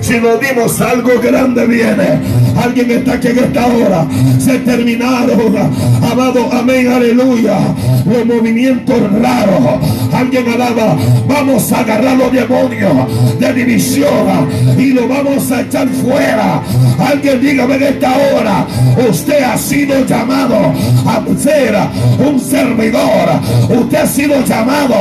Si nos dimos algo grande viene. Alguien está aquí en esta hora. Se terminaron. Amado, amén, aleluya. Los movimientos raros. Alguien alaba. Vamos a agarrar los demonios de división y lo vamos a echar fuera. Alguien dígame en esta hora. Usted ha sido llamado a ser un servidor. Usted ha sido llamado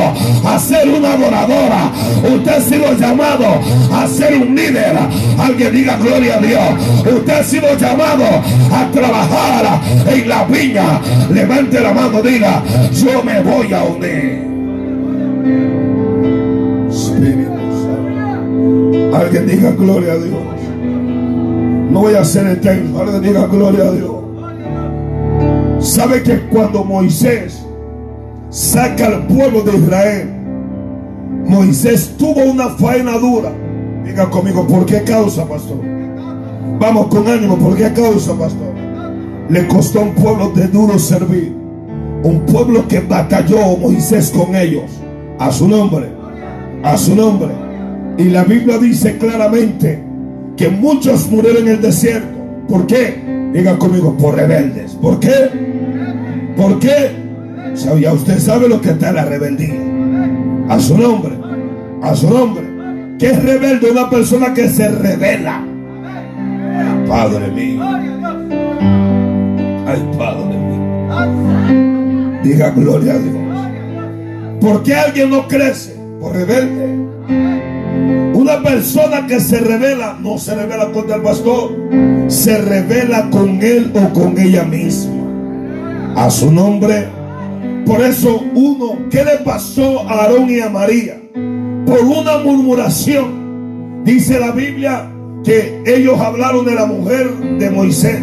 a ser una adoradora. Usted ha sido llamado a ser un líder. Alguien diga gloria a Dios. Usted sido llamado a trabajar en la viña. Levante la mano, diga, yo me voy a unir. Alguien diga gloria a Dios. No voy a ser eterno. Alguien diga gloria a Dios. ¿Sabe que cuando Moisés saca al pueblo de Israel, Moisés tuvo una faena dura? Diga conmigo, ¿por qué causa, pastor? Vamos con ánimo, ¿por qué causa, pastor? Le costó un pueblo de duro servir. Un pueblo que batalló Moisés con ellos. A su nombre. A su nombre. Y la Biblia dice claramente que muchos murieron en el desierto. ¿Por qué? Diga conmigo, por rebeldes. ¿Por qué? ¿Por qué? Ya usted sabe lo que está la rebeldía. A su nombre. A su nombre. ¿Qué es rebelde? Una persona que se revela. Padre mío. Ay, Padre mío. Diga gloria a Dios. ¿Por qué alguien no crece? Por rebelde. Una persona que se revela no se revela contra el pastor, se revela con él o con ella misma. A su nombre. Por eso uno, ¿qué le pasó a Aarón y a María? por una murmuración. Dice la Biblia que ellos hablaron de la mujer de Moisés.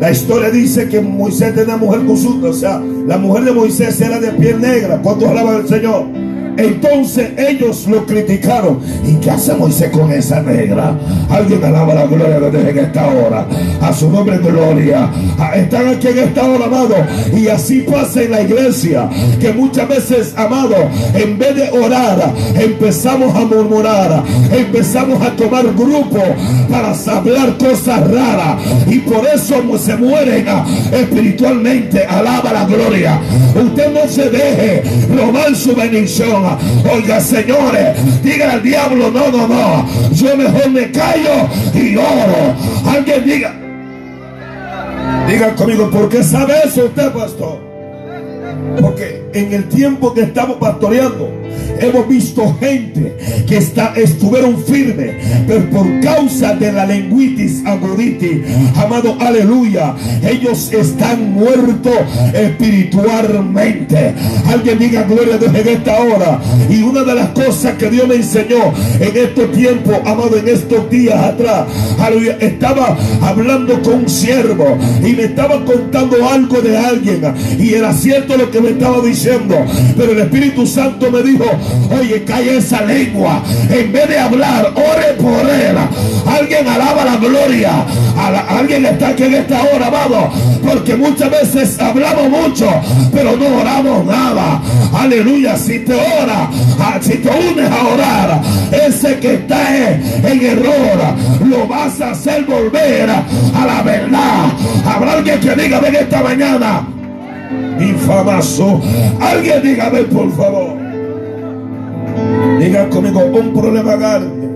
La historia dice que Moisés tenía mujer consulta, o sea, la mujer de Moisés era de piel negra. ¿Cuántos alaban al Señor? Entonces ellos lo criticaron. ¿Y qué hace Moisés con esa negra? Alguien alaba la gloria de Dios en esta hora. A su nombre gloria. Ah, están aquí en esta hora, amado. Y así pasa en la iglesia. Que muchas veces, amado, en vez de orar, empezamos a murmurar. Empezamos a tomar grupo para hablar cosas raras. Y por eso se mueren ah, espiritualmente. Alaba la gloria. Usted no se deje robar su bendición. Oiga, señores, diga al diablo, no, no, no. Yo mejor me callo y oro. Alguien diga. Diga conmigo, ¿por qué sabe eso usted, pastor? Porque en el tiempo que estamos pastoreando, hemos visto gente que está, estuvieron firmes, pero por causa de la lenguitis aguditis, amado, aleluya, ellos están muertos espiritualmente. Alguien diga gloria a Dios en esta hora. Y una de las cosas que Dios me enseñó en estos tiempos, amado, en estos días atrás, aleluya, estaba hablando con un siervo y me estaba contando algo de alguien y era cierto lo que me estaba diciendo, pero el Espíritu Santo me dijo, Oye, cae esa lengua. En vez de hablar, ore por él. Alguien alaba la gloria. alguien está aquí en esta hora, amado. Porque muchas veces hablamos mucho, pero no oramos nada. Aleluya. Si te ora, si te unes a orar, ese que está en error, lo vas a hacer volver a la verdad. Habrá alguien que diga, ven esta mañana. Infamazo. Alguien dígame, por favor. Diga conmigo, un problema grande.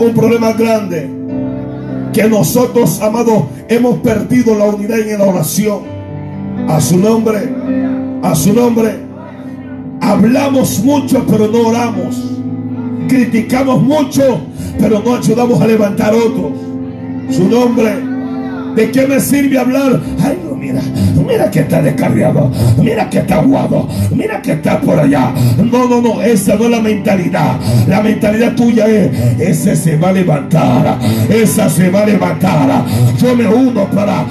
un problema grande. Que nosotros, amados, hemos perdido la unidad en la oración. A su nombre. A su nombre. Hablamos mucho, pero no oramos. Criticamos mucho, pero no ayudamos a levantar otros. Su nombre. ¿De qué me sirve hablar? Ay, mira, mira que está descarriado, mira que está aguado, mira que está por allá. No, no, no, esa no es la mentalidad. La mentalidad tuya es, ese se va a levantar, esa se va a levantar. Yo me uno para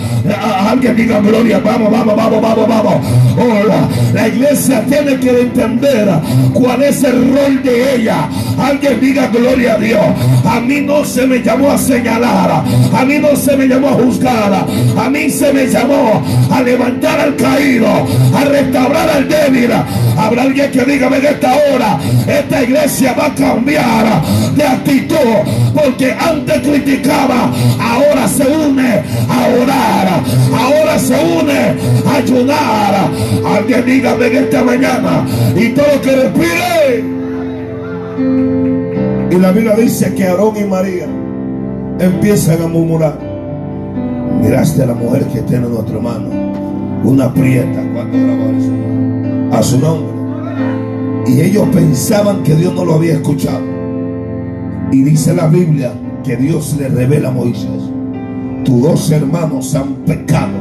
alguien diga gloria, vamos, vamos, vamos, vamos, vamos. Hola, la iglesia tiene que entender cuál es el rol de ella. Alguien diga gloria a Dios. A mí no se me llamó a señalar, a mí no se me llamó a juzgar, a mí se me llamó a levantar al caído, a restaurar al débil. Habrá alguien que diga en esta hora, esta iglesia va a cambiar de actitud, porque antes criticaba, ahora se une a orar, ahora se une a ayudar. Alguien diga en esta mañana y todo que respire. Y la Biblia dice que Aarón y María empiezan a murmurar. Miraste a la mujer que tiene nuestro hermano, una prieta, a su nombre. Y ellos pensaban que Dios no lo había escuchado. Y dice la Biblia que Dios le revela a Moisés, tus dos hermanos han pecado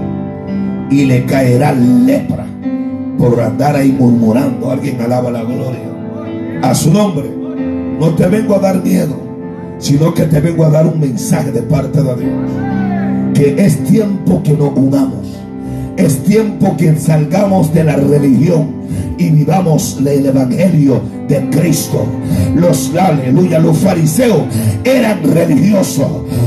y le caerá lepra por andar ahí murmurando. Alguien alaba la gloria. A su nombre. No te vengo a dar miedo, sino que te vengo a dar un mensaje de parte de Dios. Que es tiempo que nos unamos. Es tiempo que salgamos de la religión y vivamos el evangelio de Cristo. Los, aleluya, los fariseos eran religiosos.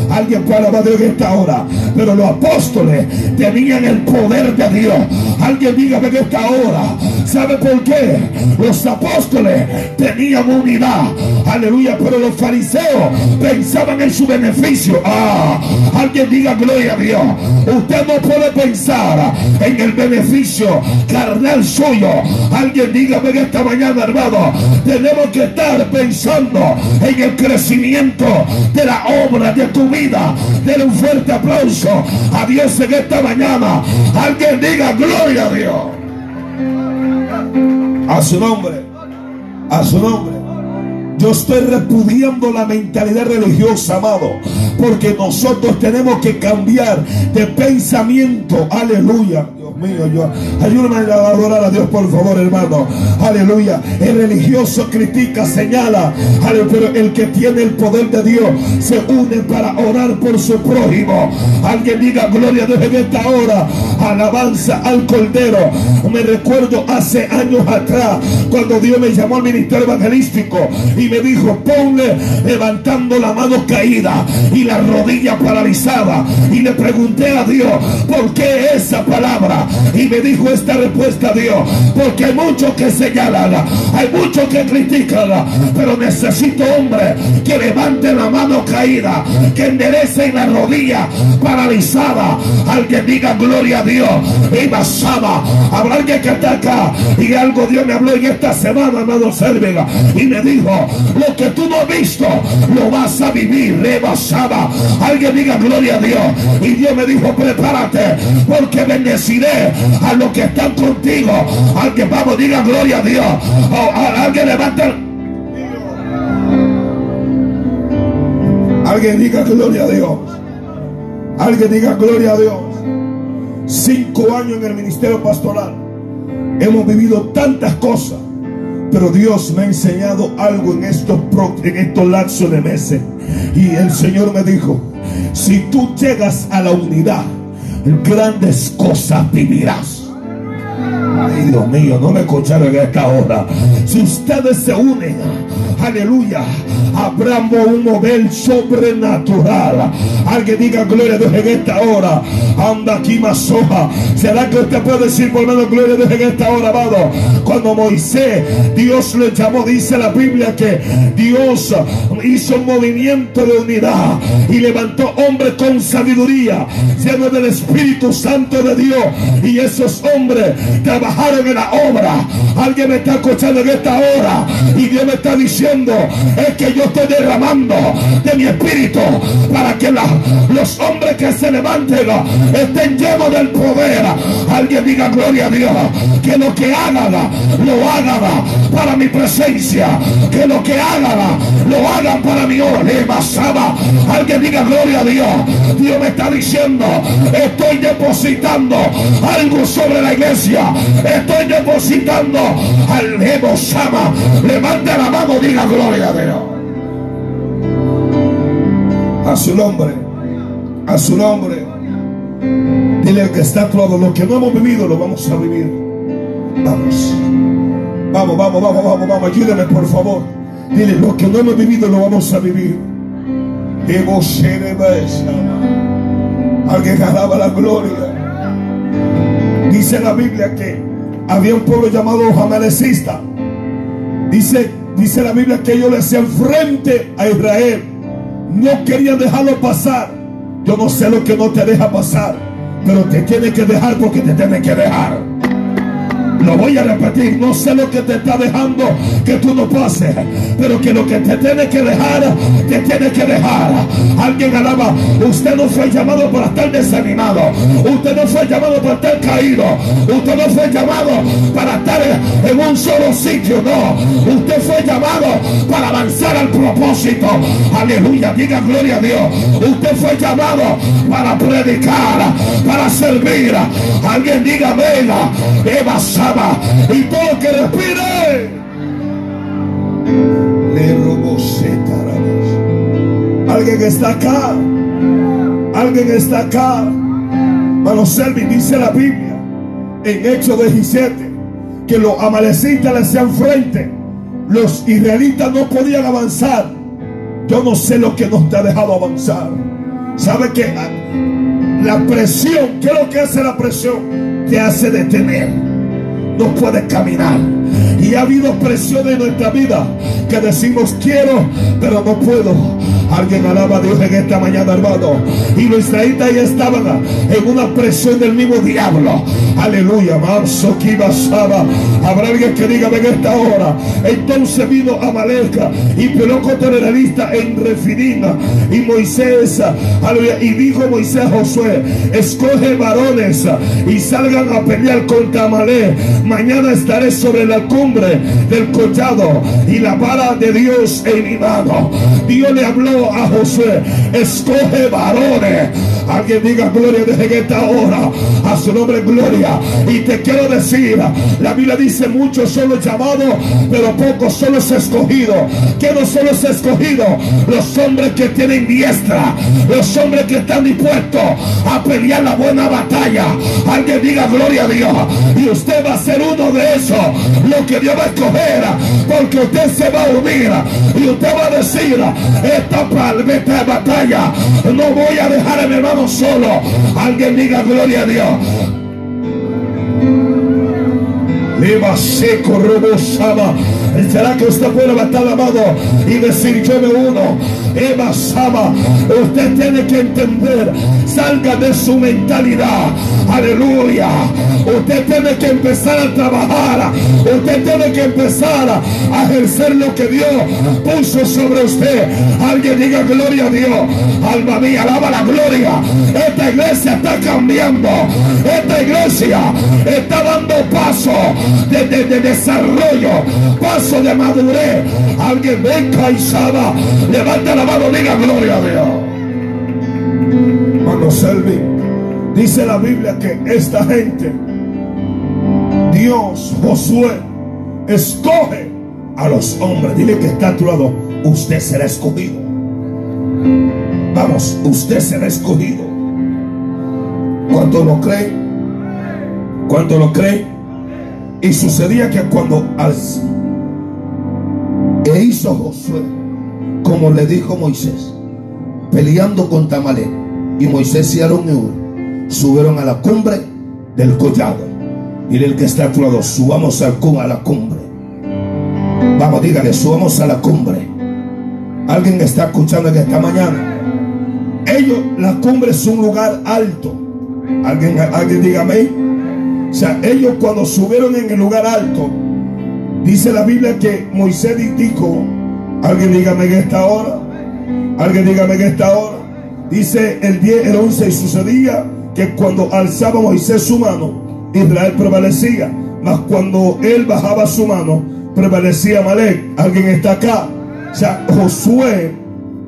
Alguien puede hablar de Dios en esta hora. Pero los apóstoles tenían el poder de Dios. Alguien dígame en esta hora. ¿Sabe por qué? Los apóstoles tenían unidad. Aleluya. Pero los fariseos pensaban en su beneficio. Ah, alguien diga gloria a Dios. Usted no puede pensar en el beneficio carnal suyo. Alguien dígame en esta mañana, hermano tenemos que estar pensando en el crecimiento de la obra de tu vida. Denle un fuerte aplauso a Dios en esta mañana. Alguien diga gloria a Dios. A su nombre. A su nombre. Yo estoy repudiando la mentalidad religiosa, amado. Porque nosotros tenemos que cambiar de pensamiento. Aleluya mío, ayúdame a adorar a Dios, por favor, hermano. Aleluya. El religioso critica, señala, pero el que tiene el poder de Dios se une para orar por su prójimo. Alguien diga gloria a Dios en esta hora. Alabanza al Cordero. Me recuerdo hace años atrás cuando Dios me llamó al ministerio evangelístico y me dijo, ponle levantando la mano caída y la rodilla paralizada. Y le pregunté a Dios, ¿por qué esa palabra? Y me dijo esta respuesta Dios, porque hay muchos que señalan, hay muchos que critican, pero necesito hombre que levante la mano caída, que enderece la rodilla paralizada. Alguien diga gloria a Dios. Y habrá alguien que está acá. Y algo Dios me habló en esta semana, amado Sérvega. Y me dijo, lo que tú no has visto, lo vas a vivir. Le. Alguien diga gloria a Dios. Y Dios me dijo, prepárate, porque bendeciré a los que están contigo. Alguien, vamos, diga gloria a Dios. Alguien levanta. Alguien diga gloria a Dios. Alguien diga gloria a Dios. Cinco años en el ministerio pastoral. Hemos vivido tantas cosas. Pero Dios me ha enseñado algo en estos, en estos lapsos de meses. Y el Señor me dijo, si tú llegas a la unidad, grandes cosas vivirás. Ay, Dios mío, no me escucharon en esta hora. Si ustedes se unen, aleluya, habrá un mover sobrenatural. Alguien diga gloria a Dios en esta hora. Anda aquí más hoja. ¿Será que usted puede decir por menos gloria a Dios en esta hora, amado? Cuando Moisés, Dios le llamó, dice la Biblia que Dios hizo un movimiento de unidad y levantó hombres con sabiduría, llenos del Espíritu Santo de Dios. Y esos hombres trabajaron en la obra. Alguien me está escuchando en esta hora y Dios me está diciendo es que yo estoy derramando de mi espíritu para que los hombres que se levanten estén llenos del poder. Alguien diga gloria a Dios. Que lo que hagan, lo hagan para mi presencia. Que lo que hagan, lo hagan para mi hora. Alguien diga gloria a Dios. Dios me está diciendo, estoy depositando algo sobre la iglesia. Estoy depositando al Evo Sama. Levanta la mano, diga gloria a Dios. A su nombre. A su nombre. Dile que está todo. Lo que no hemos vivido lo vamos a vivir. Vamos. Vamos, vamos, vamos, vamos, vamos. Ayúdame por favor. Dile, lo que no hemos vivido lo vamos a vivir. Alguien alaba la gloria. Dice la Biblia que había un pueblo llamado Amalecista. Dice, dice la Biblia que ellos le hacían frente a Israel. No querían dejarlo pasar. Yo no sé lo que no te deja pasar, pero te tiene que dejar porque te tiene que dejar. Lo voy a repetir, no sé lo que te está dejando que tú no pases, pero que lo que te tiene que dejar, te tiene que dejar. Alguien alaba, usted no fue llamado para estar desanimado, usted no fue llamado para estar caído, usted no fue llamado para solo sitio, no, usted fue llamado para avanzar al propósito. Aleluya, diga gloria a Dios. Usted fue llamado para predicar, para servir. Alguien diga, venga, Eva y todo lo que respire le robó Alguien está acá. Alguien está acá. Mano Selvin dice la Biblia en Hechos 17 que los amalecitas le hacían frente. Los israelitas no podían avanzar. Yo no sé lo que nos te ha dejado avanzar. ¿Sabe que la presión, qué es lo que hace la presión? Te hace detener no puede caminar. Y ha habido presiones en nuestra vida que decimos quiero, pero no puedo. Alguien alaba a Dios en esta mañana, hermano. Y los israelitas ya estaban en una presión del mismo diablo. Aleluya. Manso basaba. Habrá alguien que diga en esta hora. Entonces vino Amaleka y peleó contra el en Refidina. Y Moisés, aleluya. Y dijo Moisés a Josué: Escoge varones y salgan a pelear contra Amalek. Mañana estaré sobre la cumbre del collado y la vara de Dios en mi mano. Dios le habló a Josué: Escoge varones. Alguien diga gloria desde esta hora. A su nombre, gloria. Y te quiero decir: la Biblia dice: muchos son los llamados, pero pocos son los escogidos. ¿Qué no son los escogidos? Los hombres que tienen diestra, los hombres que están dispuestos a pelear la buena batalla. Alguien diga gloria a Dios. Y usted va a ser uno de esos, lo que Dios va a escoger, porque usted se va a unir y usted va a decir: esta, esta batalla no voy a dejar a mi solo. Alguien diga gloria a Dios. Leva seco, robosaba. ¿Será que usted puede levantar la y decir yo me uno? Eva Sama, usted tiene que entender, salga de su mentalidad. Aleluya. Usted tiene que empezar a trabajar. Usted tiene que empezar a ejercer lo que Dios puso sobre usted. Alguien diga gloria a Dios. Alma mía, alaba la gloria. Esta iglesia está cambiando. Esta iglesia está dando paso de, desarrollo, paso de madurez. Alguien venga y levanta la mano, diga gloria a Dios. Mano Selvi, dice la Biblia que esta gente, Dios, Josué, escoge a los hombres. Dile que está a tu lado, usted será escogido. Vamos, usted será escogido. ¿Cuánto lo cree? ¿Cuánto lo cree? Y sucedía que cuando e hizo Josué como le dijo Moisés, peleando con Tamalé, y Moisés y Aarón subieron a la cumbre del collado. Y el que está a tu lado, subamos a la cumbre. Vamos, dígale, subamos a la cumbre. Alguien está escuchando en esta mañana. Ellos, la cumbre es un lugar alto. Alguien, alguien dígame. O sea, ellos cuando subieron en el lugar alto, dice la Biblia que Moisés dijo, alguien dígame en esta hora, alguien dígame en esta hora, dice el 10, el 11 y sucedía que cuando alzaba Moisés su mano, Israel prevalecía, mas cuando él bajaba su mano, prevalecía Malek. Alguien está acá. O sea, Josué,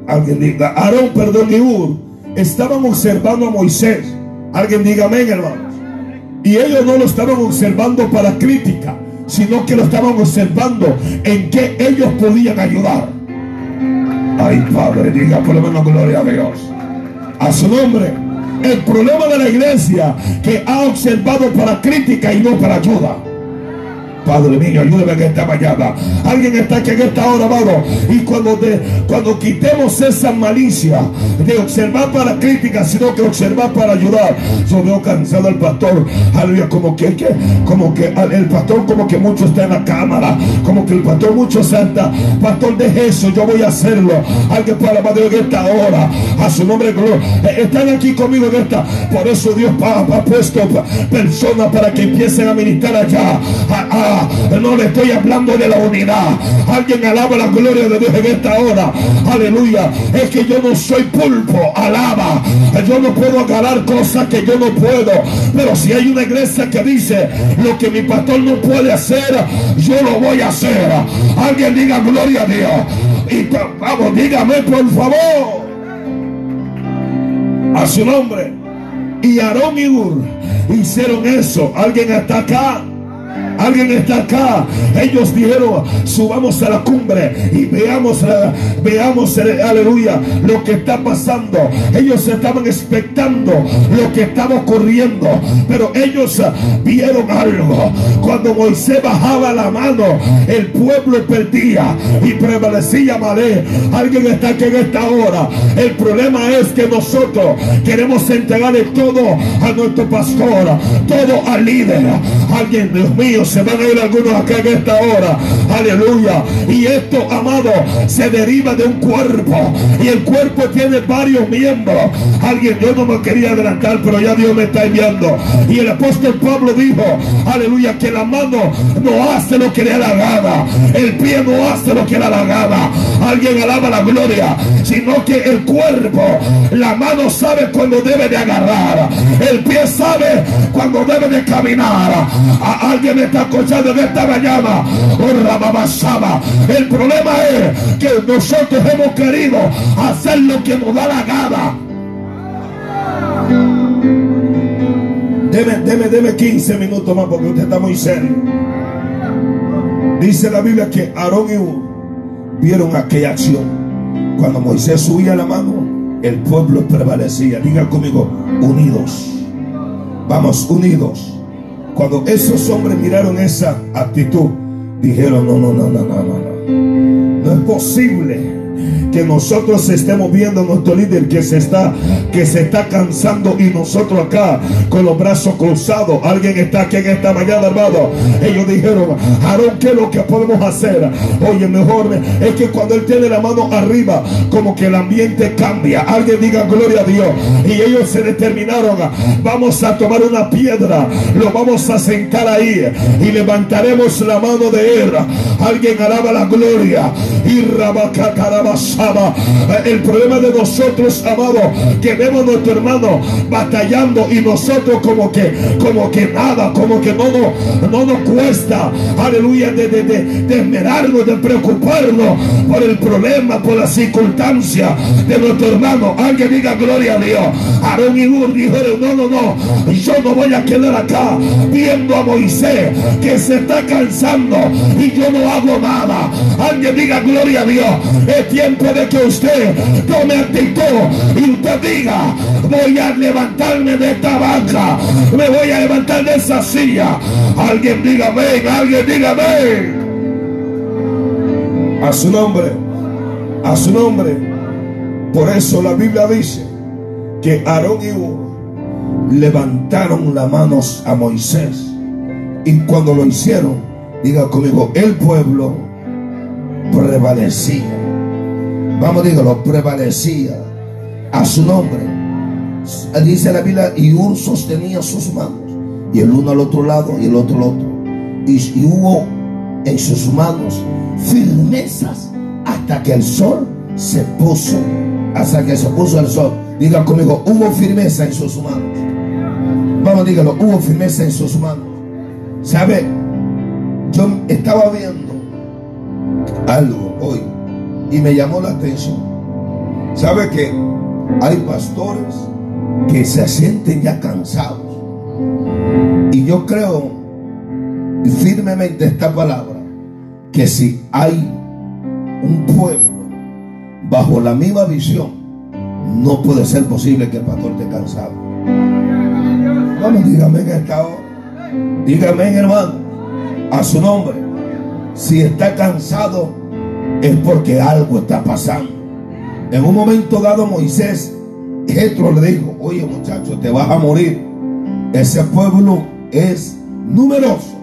alguien diga, Aarón, perdón, y Ur, estaban observando a Moisés. Alguien diga amén, hermano. Y ellos no lo estaban observando para crítica, sino que lo estaban observando en que ellos podían ayudar. Ay, Padre, diga por lo menos gloria a Dios. A su nombre. El problema de la iglesia que ha observado para crítica y no para ayuda. Padre mío, ayúdame en esta mañana. Alguien está aquí en esta hora, amado. Y cuando, cuando quitemos esa malicia de observar para crítica, sino que observar para ayudar. Yo veo cansado al pastor. Aleluya, como que, como que el pastor como que mucho está en la cámara. Como que el pastor mucho santa. Pastor, deje eso, yo voy a hacerlo. Alguien para Padre en esta hora. A su nombre, gloria. Eh, están aquí conmigo en esta. Por eso Dios ha, puesto personas para que empiecen a ministrar allá. No le estoy hablando de la unidad. Alguien alaba la gloria de Dios en esta hora. Aleluya. Es que yo no soy pulpo. Alaba. Yo no puedo agarrar cosas que yo no puedo. Pero si hay una iglesia que dice lo que mi pastor no puede hacer, yo lo voy a hacer. Alguien diga gloria a Dios. Y vamos, dígame por favor. A su nombre. Y Aarón y Ur hicieron eso. Alguien está acá. Alguien está acá. Ellos dijeron, subamos a la cumbre y veamos, eh, veamos, eh, aleluya, lo que está pasando. Ellos estaban expectando lo que estaba ocurriendo. Pero ellos eh, vieron algo. Cuando Moisés bajaba la mano, el pueblo perdía y prevalecía Malé. Alguien está aquí en esta hora. El problema es que nosotros queremos entregarle todo a nuestro pastor, todo al líder. Alguien, Dios mío, se van a ir algunos acá en esta hora. Aleluya. Y esto, amado, se deriva de un cuerpo. Y el cuerpo tiene varios miembros. Alguien, yo no me quería adelantar, pero ya Dios me está enviando. Y el apóstol Pablo dijo, aleluya, que la mano no hace lo que le da la gana. El pie no hace lo que le da la gana. Alguien alaba la gloria. Sino que el cuerpo, la mano sabe cuando debe de agarrar. El pie sabe cuando debe de caminar. Alguien está escuchando en esta mañana. Oh, El problema es que nosotros hemos querido hacer lo que nos da la gana. Deme, deme, deme 15 minutos más porque usted está muy serio. Dice la Biblia que Aarón y vieron aquella acción. Cuando Moisés subía la mano, el pueblo prevalecía. Diga conmigo, unidos. Vamos, unidos. Cuando esos hombres miraron esa actitud, dijeron, no, no, no, no, no, no. No es posible que nosotros estemos viendo nuestro líder que se está que se está cansando y nosotros acá con los brazos cruzados. Alguien está aquí en esta mañana hermano. Ellos dijeron Aarón ¿qué es lo que podemos hacer? oye mejor es que cuando él tiene la mano arriba como que el ambiente cambia. Alguien diga gloria a Dios. Y ellos se determinaron vamos a tomar una piedra lo vamos a sentar ahí y levantaremos la mano de él. Alguien alaba la gloria. Y rabacacaraba el problema de nosotros, amado, que vemos a nuestro hermano batallando y nosotros como que, como que nada, como que no, no, nos cuesta, aleluya, de, de, de, esmerarnos, de preocuparnos por el problema, por la circunstancia de nuestro hermano. Alguien diga gloria a Dios. Aarón y Ur dijeron, no, no, no, yo no voy a quedar acá viendo a Moisés que se está cansando y yo no hago nada. Alguien diga gloria a Dios tiempo de que usted tome actitud y usted diga, voy a levantarme de esta banca, me voy a levantar de esa silla. Alguien diga ven, alguien diga ven. A su nombre, a su nombre. Por eso la Biblia dice que Aarón y Ur levantaron las manos a Moisés. Y cuando lo hicieron, diga conmigo, el pueblo prevalecía vamos, dígalo, prevalecía a su nombre. Dice la Biblia, y Ur sostenía sus manos, y el uno al otro lado y el otro al otro. Y, y hubo en sus manos firmezas hasta que el sol se puso, hasta que se puso el sol. Diga conmigo, hubo firmeza en sus manos. Vamos, dígalo, hubo firmeza en sus manos. ¿Sabe? Yo estaba viendo algo hoy y me llamó la atención. ¿Sabe que hay pastores que se sienten ya cansados? Y yo creo firmemente esta palabra, que si hay un pueblo bajo la misma visión, no puede ser posible que el pastor esté cansado. Vamos, dígame en esta hora. Dígame, hermano. A su nombre. Si está cansado es porque algo está pasando. En un momento dado Moisés, Jetro le dijo, oye muchacho, te vas a morir. Ese pueblo es numeroso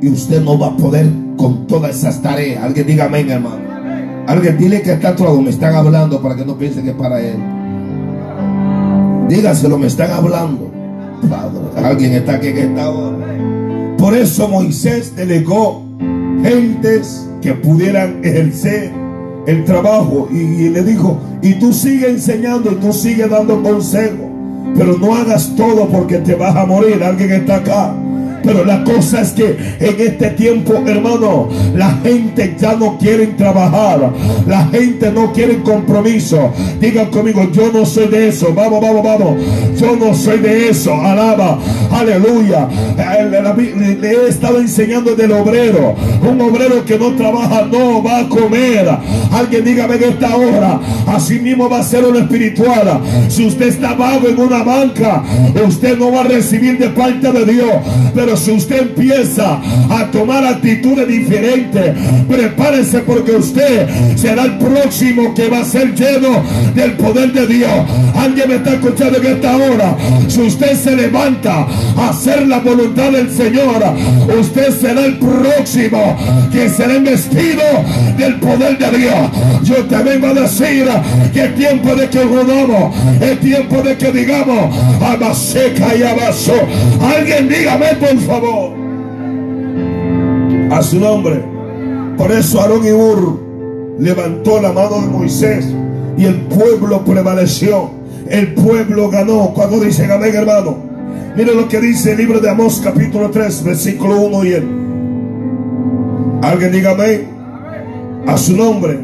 y usted no va a poder con todas esas tareas. Alguien diga amén, hermano. Alguien dile que está todo, me están hablando para que no piense que es para él. Dígaselo, me están hablando. Padre, alguien está aquí que está Por eso Moisés delegó gentes que pudieran ejercer el trabajo y, le dijo, y tú sigue enseñando y tú sigue dando consejo, pero no hagas todo porque te vas a morir. Alguien está acá. Pero la cosa es que en este tiempo, hermano, la gente ya no quiere trabajar. La gente no quiere compromiso. Digan conmigo, yo no soy de eso. Vamos, vamos, vamos. Yo no soy de eso. Alaba. Aleluya. Le he estado enseñando del obrero. Un obrero que no trabaja no va a comer. Alguien dígame en esta hora. Así mismo va a ser lo espiritual. Si usted está vago en una banca, usted no va a recibir de parte de Dios. Pero si usted empieza a tomar actitudes diferentes, prepárese porque usted será el próximo que va a ser lleno del poder de Dios. Alguien me está escuchando en esta hora. Si usted se levanta a hacer la voluntad del Señor, usted será el próximo que será investido del poder de Dios. Yo te vengo a decir que es tiempo de que rodamos, es tiempo de que digamos, seca y abaso. Alguien dígame por favor. A su nombre. Por eso Aarón y Ur levantó la mano de Moisés y el pueblo prevaleció. El pueblo ganó. Cuando dice amén, hermano. Mire lo que dice el libro de Amós, capítulo 3, versículo 1 y el. Alguien diga amén. A su nombre.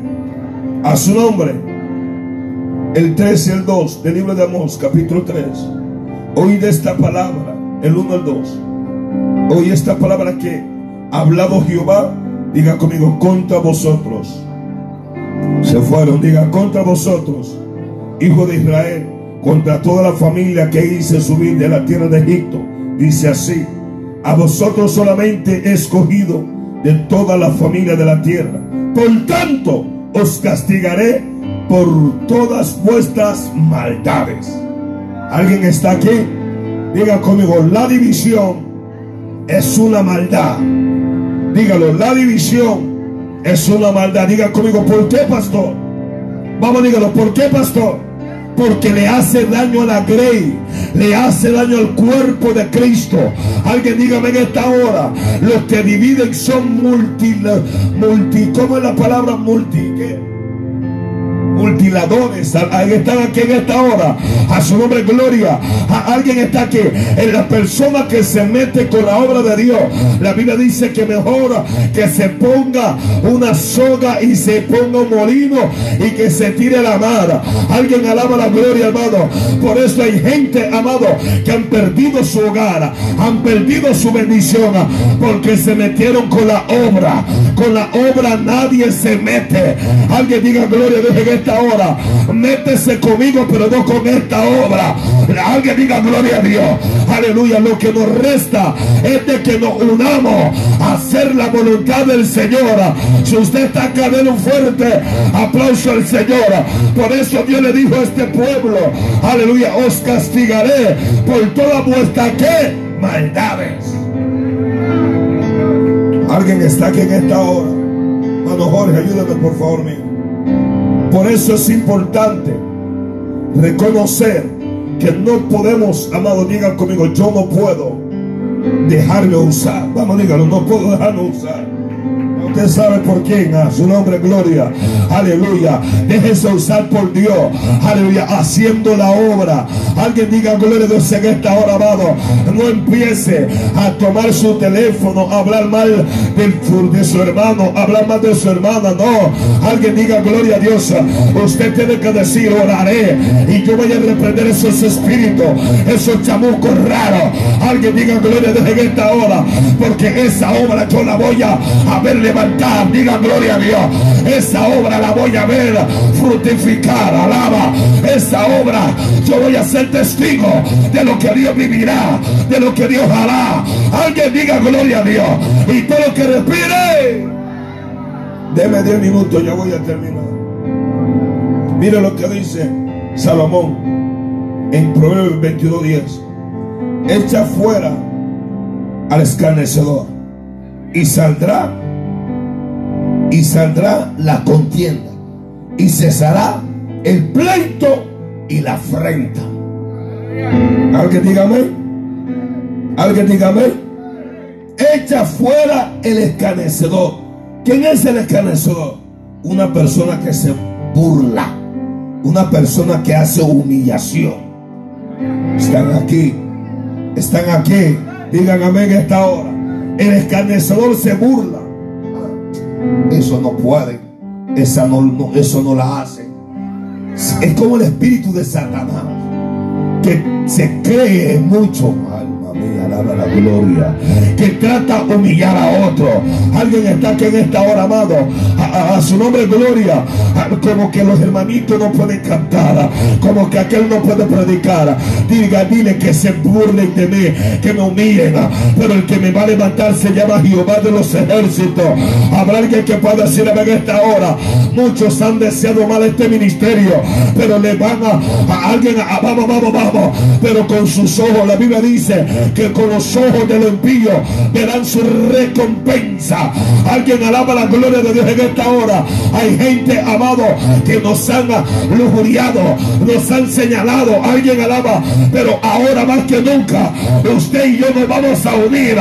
A su nombre. El 3 y el 2 del libro de Amós, capítulo 3. Oíd esta palabra, el 1 al 2. Hoy esta palabra que ha hablado Jehová, diga conmigo, contra vosotros. Se fueron, diga, contra vosotros, hijo de Israel, contra toda la familia que hice subir de la tierra de Egipto. Dice así, a vosotros solamente he escogido de toda la familia de la tierra. Por tanto, os castigaré por todas vuestras maldades. ¿Alguien está aquí? Diga conmigo, la división es una maldad. Dígalo, la división es una maldad. Diga conmigo, ¿por qué, pastor? Vamos, dígalo, ¿por qué, pastor? Porque le hace daño a la grey, le hace daño al cuerpo de Cristo. Alguien dígame en esta hora, los que dividen son multi, multi, ¿cómo es la palabra multi? ¿Qué? Multiladores. Alguien está aquí en esta hora. A su nombre, gloria. alguien está aquí. En la persona que se mete con la obra de Dios. La Biblia dice que mejor que se ponga una soga y se ponga un molino y que se tire la mar. Alguien alaba la gloria, hermano. Por eso hay gente, amado, que han perdido su hogar, han perdido su bendición porque se metieron con la obra. Con la obra nadie se mete. Alguien diga gloria de esta hora. Métese conmigo, pero no con esta obra. Alguien diga gloria a Dios. Aleluya. Lo que nos resta es de que nos unamos a hacer la voluntad del Señor. Si usted está acá, fuerte aplauso al Señor. Por eso Dios le dijo a este pueblo, aleluya, os castigaré por toda vuestra que maldades. Alguien está aquí en esta hora. Mano Jorge, ayúdame por favor, mío. Por eso es importante reconocer que no podemos, amado, digan conmigo, yo no puedo dejarme usar. Vamos, díganlo, no puedo dejarme usar. Usted sabe por quién. A su nombre, gloria. Aleluya. Déjese usar por Dios. Aleluya. Haciendo la obra. Alguien diga gloria a Dios en esta hora, amado. No empiece a tomar su teléfono, a hablar mal de su hermano, hablar mal de su hermana. No. Alguien diga gloria a Dios. Usted tiene que decir, oraré. Y yo voy a reprender esos espíritus, esos chamucos raros. Alguien diga gloria a Dios en esta hora. Porque esa obra yo la voy a, a ver levantado diga gloria a Dios. Esa obra la voy a ver frutificar, alaba. Esa obra Yo voy a ser testigo de lo que Dios vivirá, de lo que Dios hará. Alguien diga gloria a Dios. Y todo lo que respire. Deme 10 minutos, ya voy a terminar. Mire lo que dice Salomón en Proverbios 22:10. Echa fuera al escarnecedor y saldrá y saldrá la contienda y cesará el pleito y la afrenta. Alguien dígame. Alguien dígame. Echa fuera el escarnecedor. ¿Quién es el escarnecedor? Una persona que se burla. Una persona que hace humillación. Están aquí. Están aquí. Digan amén esta hora. El escarnecedor se burla. Eso no puede. Esa no, eso no la hace. Es como el espíritu de Satanás. Que se cree mucho la gloria. Que trata de humillar a otro. Alguien está aquí en esta hora, amado. A, su nombre, gloria. como que los hermanitos no pueden cantar. Como que aquel no puede predicar. Diga, dile que se burlen de mí. Que me humillen. Pero el que me va a levantar se llama Jehová de los ejércitos. Habrá alguien que pueda decir en esta hora. Muchos han deseado mal este ministerio. Pero le van a, alguien. Vamos, vamos, vamos. Pero con sus ojos, la Biblia dice que con los ojos del impío verán su recompensa. Alguien alaba la gloria de Dios en esta hora. Hay gente, amado, que nos han lujuriado, nos han señalado. Alguien alaba, pero ahora más que nunca, usted y yo nos vamos a unir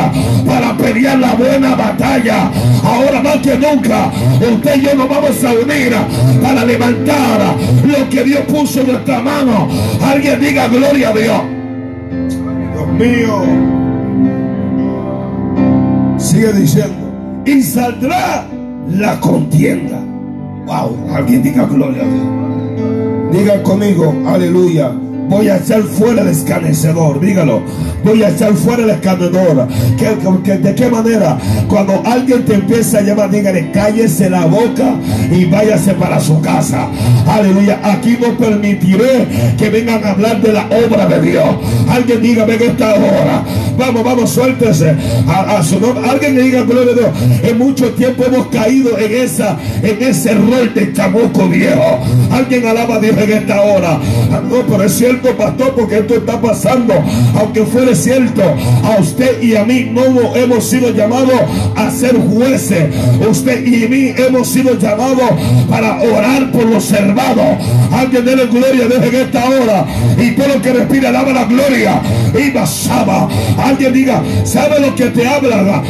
para pelear la buena batalla. Ahora más que nunca, usted y yo nos vamos a unir para levantar lo que Dios puso en nuestra mano. Alguien diga gloria a Dios mío. Sigue diciendo, y saldrá la contienda. Wow, alguien diga gloria a Dios. Diga conmigo, aleluya. Voy a echar fuera el escanecedor, dígalo. Voy a echar fuera el escanecedor. de qué manera? Cuando alguien te empieza a llamar, dígale, cállese la boca y váyase para su casa. Aleluya. Aquí no permitiré que vengan a hablar de la obra de Dios. Alguien diga, venga esta hora. Vamos, vamos, suéltese. Alguien le diga, gloria a Dios. En mucho tiempo hemos caído en esa, en ese rol de chamuco viejo. Alguien alaba a Dios en esta hora. No, pero es cierto pastor, porque esto está pasando. Aunque fuere cierto, a usted y a mí no hemos sido llamados a ser jueces. Usted y mí hemos sido llamados para orar por los servados. Alguien la gloria desde esta hora. Y todo lo que respira, alaba la gloria. Y basaba. Alguien diga, ¿sabe lo que te habla?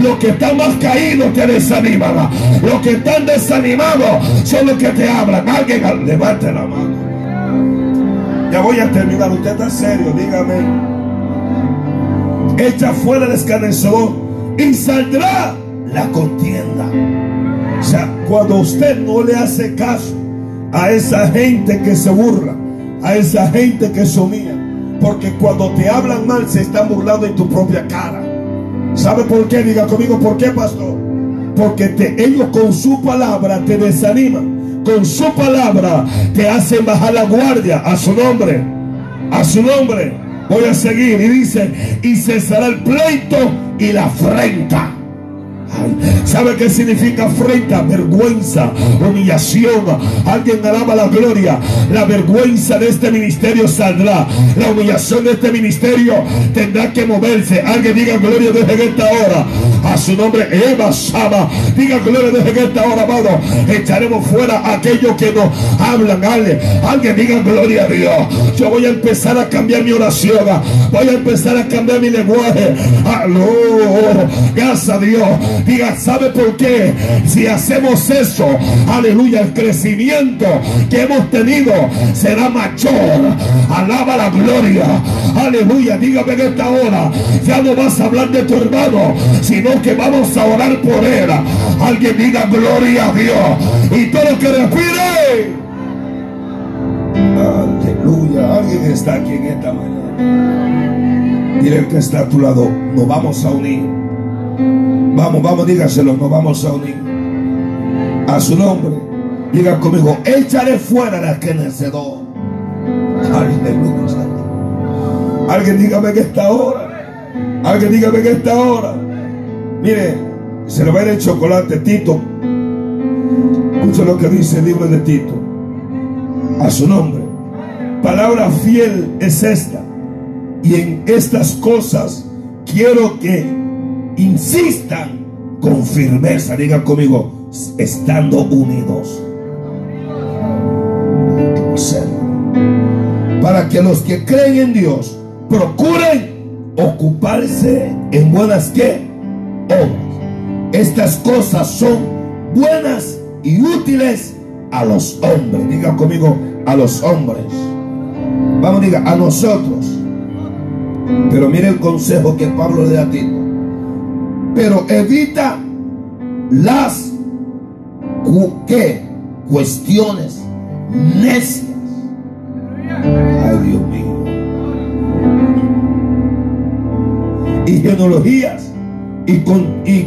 Los que están más caídos te desaniman. Los que están desanimados son los que te hablan. Alguien levante la mano. Ya voy a terminar. Usted está serio, dígame. Echa fuera el escarnecedor y saldrá la contienda. O sea, cuando usted no le hace caso a esa gente que se burla, a esa gente que se humilla, porque cuando te hablan mal se están burlando en tu propia cara. ¿Sabe por qué? Diga conmigo, ¿por qué, pastor? Porque te, ellos con su palabra te desaniman con su palabra te hacen bajar la guardia a su nombre. A su nombre. Voy a seguir y dice, y cesará el pleito y la afrenta. ¿Sabe qué significa afrenta? Vergüenza, humillación. Alguien alaba la gloria. La vergüenza de este ministerio saldrá. La humillación de este ministerio tendrá que moverse. Alguien diga gloria desde esta hora. A su nombre, Eva Sama. Diga gloria desde esta hora, amado. Echaremos fuera aquellos que nos hablan. Alguien diga gloria a Dios. Yo voy a empezar a cambiar mi oración. Voy a empezar a cambiar mi lenguaje. Aló. Gracias a Dios. Diga, ¿sabe por qué? Si hacemos eso, aleluya, el crecimiento que hemos tenido será mayor. Alaba la gloria. Aleluya, dígame en esta hora. Ya no vas a hablar de tu hermano, sino que vamos a orar por él. Alguien diga gloria a Dios. Y todo lo que respire. Aleluya. Alguien está aquí en esta mañana. Dile que está a tu lado. Nos vamos a unir. Vamos, vamos, dígaselo, nos vamos a unir. A su nombre. Diga conmigo, échale fuera al esquenecedor. Aleluya. Alguien dígame que esta hora. Alguien dígame que esta hora. Mire, se le va a ir el chocolate, Tito. Escucha lo que dice el libro de Tito. A su nombre. Palabra fiel es esta. Y en estas cosas quiero que insistan con firmeza. Digan conmigo, estando unidos. Para que los que creen en Dios procuren ocuparse en buenas que Estas cosas son buenas y útiles a los hombres. Diga conmigo, a los hombres. Vamos, diga, a nosotros. Pero mire el consejo que Pablo le da a ti. Pero evita las ¿qué? cuestiones necias. Ay, Dios mío. Y y con y,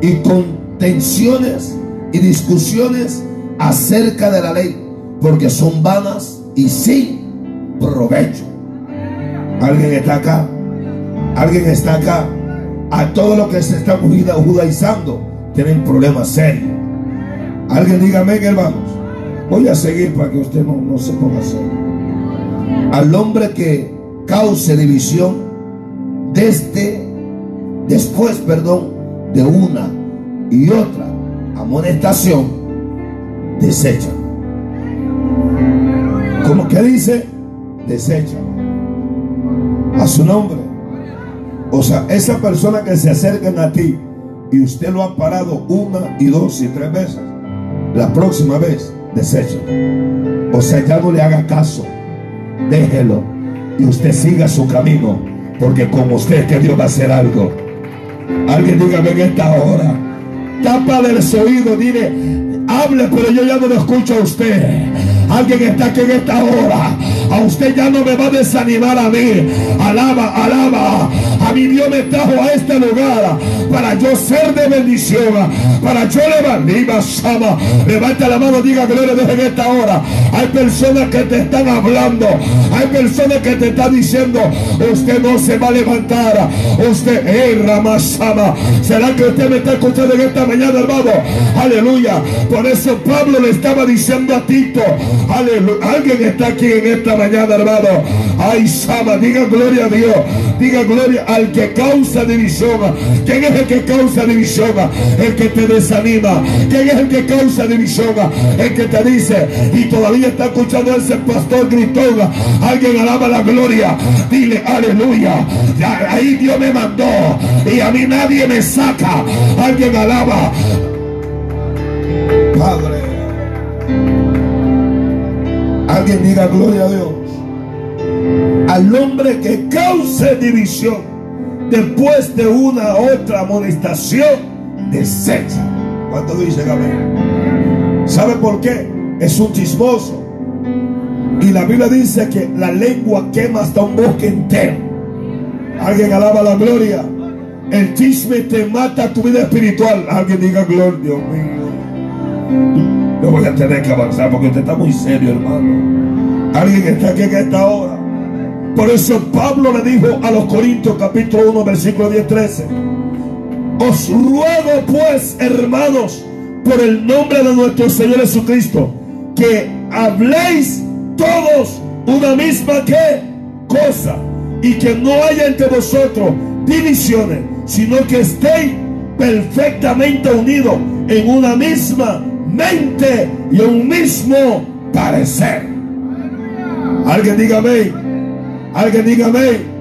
y contenciones y discusiones acerca de la ley, porque son vanas y sin provecho. ¿Alguien está acá? ¿Alguien está acá? A todo lo que se está judaizando tienen problemas serios. Alguien dígame, hermanos. Voy a seguir para que usted no, no se ponga serio. Al hombre que cause división desde, después, perdón, de una y otra amonestación, desecha. ¿Cómo que dice? Desecha a su nombre. O sea, esa persona que se acercan a ti y usted lo ha parado una y dos y tres veces, la próxima vez desecho. O sea, ya no le haga caso. Déjelo y usted siga su camino, porque con usted que Dios va a hacer algo. Alguien dígame en esta hora. Tapa del oído, dile, hable, pero yo ya no lo escucho a usted. Alguien está aquí en esta hora. A usted ya no me va a desanimar a mí. Alaba, alaba. A mi Dios me trajo a este lugar para yo ser de bendición. Para yo levantar. Levanta la mano, diga gloria a en esta hora. Hay personas que te están hablando. Hay personas que te están diciendo, usted no se va a levantar. Usted, hey, Ramasama. ¿Será que usted me está escuchando en esta mañana, hermano? Aleluya. Por eso Pablo le estaba diciendo a Tito, aleluya. Alguien está aquí en esta mañana hermano. Ay, Sama, diga gloria a Dios. Diga gloria al que causa división. ¿Quién es el que causa división? El que te desanima. ¿Quién es el que causa división? El que te dice y todavía está escuchando ese pastor gritón. Alguien alaba la gloria. Dile aleluya. ahí Dios me mandó y a mí nadie me saca. Alguien alaba. Padre. Alguien diga gloria a Dios. Al hombre que cause división después de una otra amonestación, desecha. ¿Cuánto dice amén? ¿Sabe por qué? Es un chismoso. Y la Biblia dice que la lengua quema hasta un bosque entero. Alguien alaba la gloria. El chisme te mata tu vida espiritual. Alguien diga gloria, Dios mío. No voy a tener que avanzar porque usted está muy serio, hermano. Alguien está aquí en esta hora. Por eso Pablo le dijo a los Corintios capítulo 1 versículo 10, 13. Os ruego pues, hermanos, por el nombre de nuestro Señor Jesucristo, que habléis todos una misma ¿qué? cosa y que no haya entre vosotros divisiones, sino que estéis perfectamente unidos en una misma mente y un mismo parecer. Alguien dígame, alguien dígame.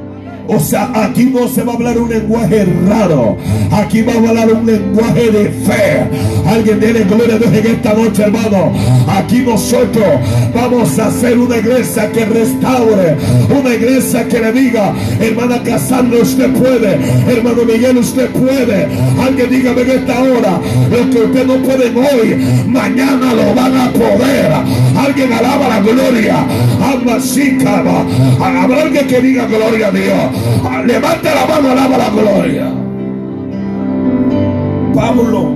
O sea, aquí no se va a hablar un lenguaje raro. Aquí vamos a hablar un lenguaje de fe. Alguien tiene gloria a Dios en esta noche, hermano. Aquí nosotros vamos a hacer una iglesia que restaure. Una iglesia que le diga, hermana Casandra, usted puede. Hermano Miguel, usted puede. Alguien dígame en esta hora. Lo que usted no puede hoy, mañana lo van a poder. Alguien alaba la gloria. Alma Habrá alguien que diga gloria a Dios. Levante la mano, alaba la gloria. Pablo,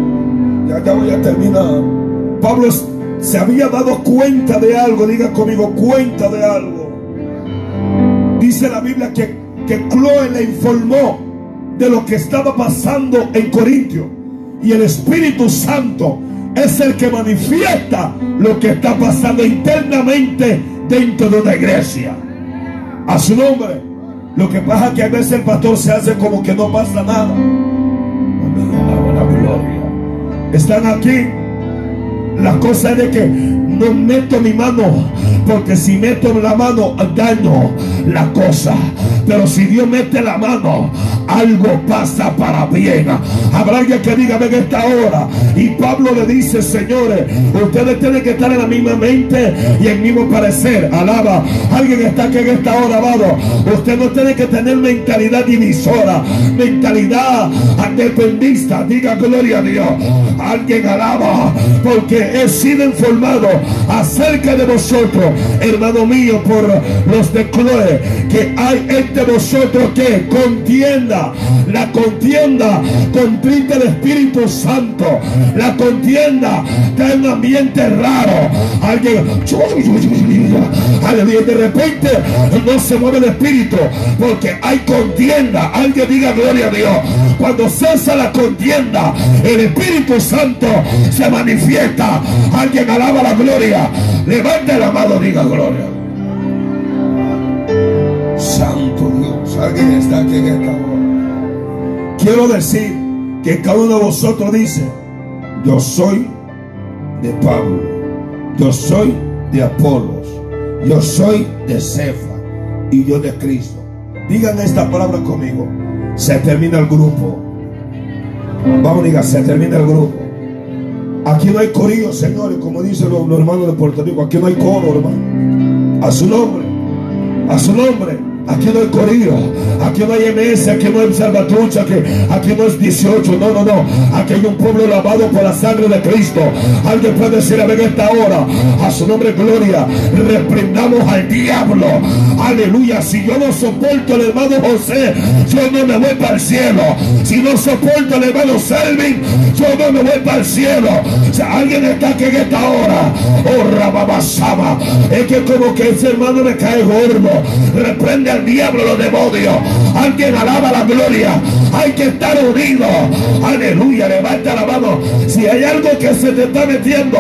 ya, ya voy a terminar. Pablo se había dado cuenta de algo, diga conmigo, cuenta de algo. Dice la Biblia que, que le informó de lo que estaba pasando en Corintio. Y el Espíritu Santo es el que manifiesta lo que está pasando internamente dentro de una iglesia. A su nombre. Lo que pasa es que a veces el pastor se hace como que no pasa nada. Están aquí. La cosa es de que no meto mi mano, porque si meto la mano daño la cosa. Pero si Dios mete la mano, algo pasa para bien. Habrá alguien que diga, ven esta hora. Y Pablo le dice, señores, ustedes tienen que estar en la misma mente y el mismo parecer. Alaba. Alguien está aquí en esta hora, amado. Usted no tiene que tener mentalidad divisora, mentalidad dependista. Diga gloria a Dios. Alguien alaba, porque he sido informado acerca de vosotros, hermano mío, por los de Chloe, que hay entre vosotros que contienda, la contienda contrita el Espíritu Santo, la contienda está un ambiente raro. Alguien, de repente no se mueve el Espíritu porque hay contienda. Alguien diga gloria a Dios. Cuando cesa la contienda, el Espíritu Santo se manifiesta. Alguien alaba la gloria. Levante la mano, diga gloria. Santo Dios, alguien está aquí en esta hora. Quiero decir que cada uno de vosotros dice, yo soy de Pablo, yo soy de Apolos, yo soy de Cefa y yo de Cristo. Digan esta palabra conmigo. Se termina el grupo. Vamos, diga, se termina el grupo. Aquí no hay corillo, señores, como dicen los, hermanos de Puerto Rico. Aquí no hay coro, hermano. A su nombre. A su nombre. Aquí no hay corillo, aquí no hay MS, aquí no hay salvatrucha, aquí, no es 18, no, no, no. Aquí hay un pueblo lavado por la sangre de Cristo. Alguien puede decir a ver esta hora, a su nombre gloria, reprendamos al diablo. Aleluya, si yo no soporto al hermano José, yo no me voy para el cielo. Si no soporto al hermano Selvin, yo no me voy para el cielo. O alguien está aquí en esta hora. Oh, Rababasama. Es que como que ese hermano me cae gordo. Reprende diablo los demonios. Alguien alaba la gloria. Hay que estar unido. Aleluya. Levanta la mano. Si hay algo que se te está metiendo,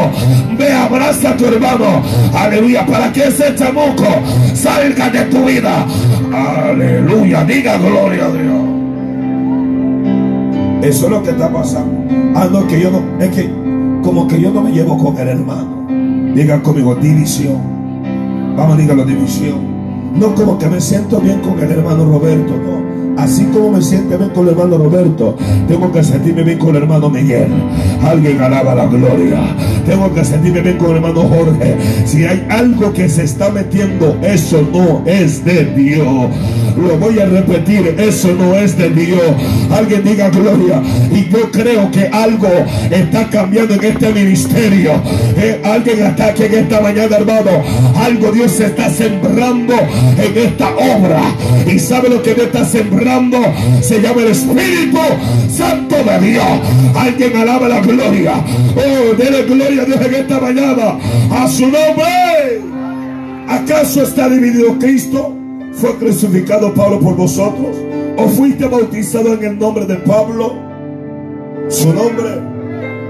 ve, abraza a tu hermano. Aleluya. Para que ese chamuco salga de tu vida. Aleluya. Diga gloria a Dios. Eso es lo que está pasando. Ah, no, que yo no. Es que como que yo no me llevo con el hermano. Digan conmigo, división. Vamos, díganlo, división. No como que me siento bien con el hermano Roberto, no. Así como me siento bien con el hermano Roberto, tengo que sentirme bien con el hermano Miguel. Alguien alaba la gloria. Tengo que sentirme bien con el hermano Jorge. Si hay algo que se está metiendo, eso no es de Dios. Lo voy a repetir, eso no es de Dios. Alguien diga gloria. Y yo creo que algo está cambiando en este ministerio. Eh, alguien está aquí en esta mañana, hermano. Algo Dios se está sembrando en esta obra. Y sabe lo que Dios está sembrando. Se llama el Espíritu Santo de Dios. Alguien alaba la gloria. Oh, dele gloria a Dios en esta mañana. A su nombre. ¿Acaso está dividido Cristo? ¿Fue crucificado Pablo por vosotros? ¿O fuiste bautizado en el nombre de Pablo? Su nombre.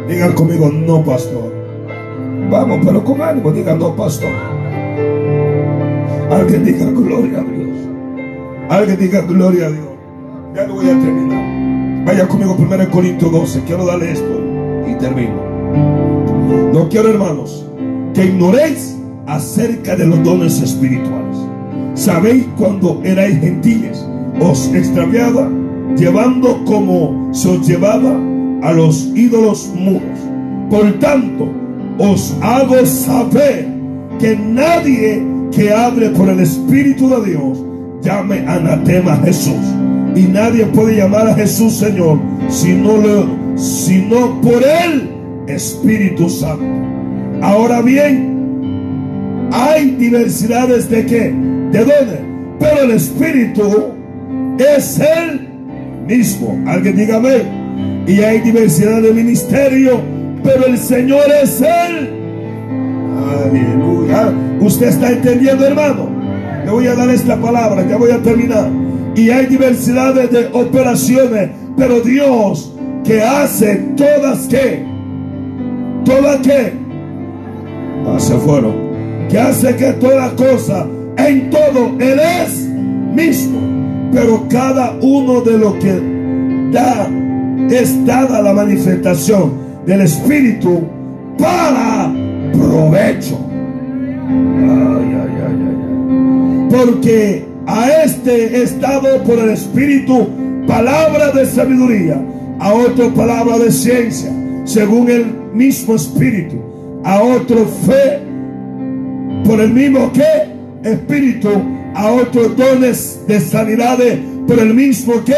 Digan conmigo, no, pastor. Vamos, pero con ánimo, digan, no, pastor. Alguien diga gloria a Dios. Alguien diga gloria a Dios. Ya no voy a terminar. Vaya conmigo, 1 Corintios 12. Quiero darle esto y termino. No quiero, hermanos, que ignoréis acerca de los dones espirituales. Sabéis cuando erais gentiles, os extraviaba, llevando como se os llevaba a los ídolos muros. Por tanto, os hago saber que nadie que hable por el Espíritu de Dios llame anatema Jesús. Y nadie puede llamar a Jesús Señor sino, sino por el Espíritu Santo. Ahora bien, hay diversidades de qué? ¿De dónde? Pero el Espíritu es el mismo. Alguien dígame. Y hay diversidad de ministerio, pero el Señor es el Aleluya. ¿Usted está entendiendo, hermano? Le voy a dar esta palabra, ya voy a terminar. Y hay diversidades de operaciones, pero Dios que hace todas que, todas que, ah, se fueron, que hace que toda cosa, en todo, Él es mismo, pero cada uno de lo que da, es dada la manifestación del Espíritu para provecho. Porque a este es dado por el Espíritu palabra de sabiduría, a otro palabra de ciencia, según el mismo Espíritu, a otro fe por el mismo que Espíritu, a otros dones de sanidades por el mismo que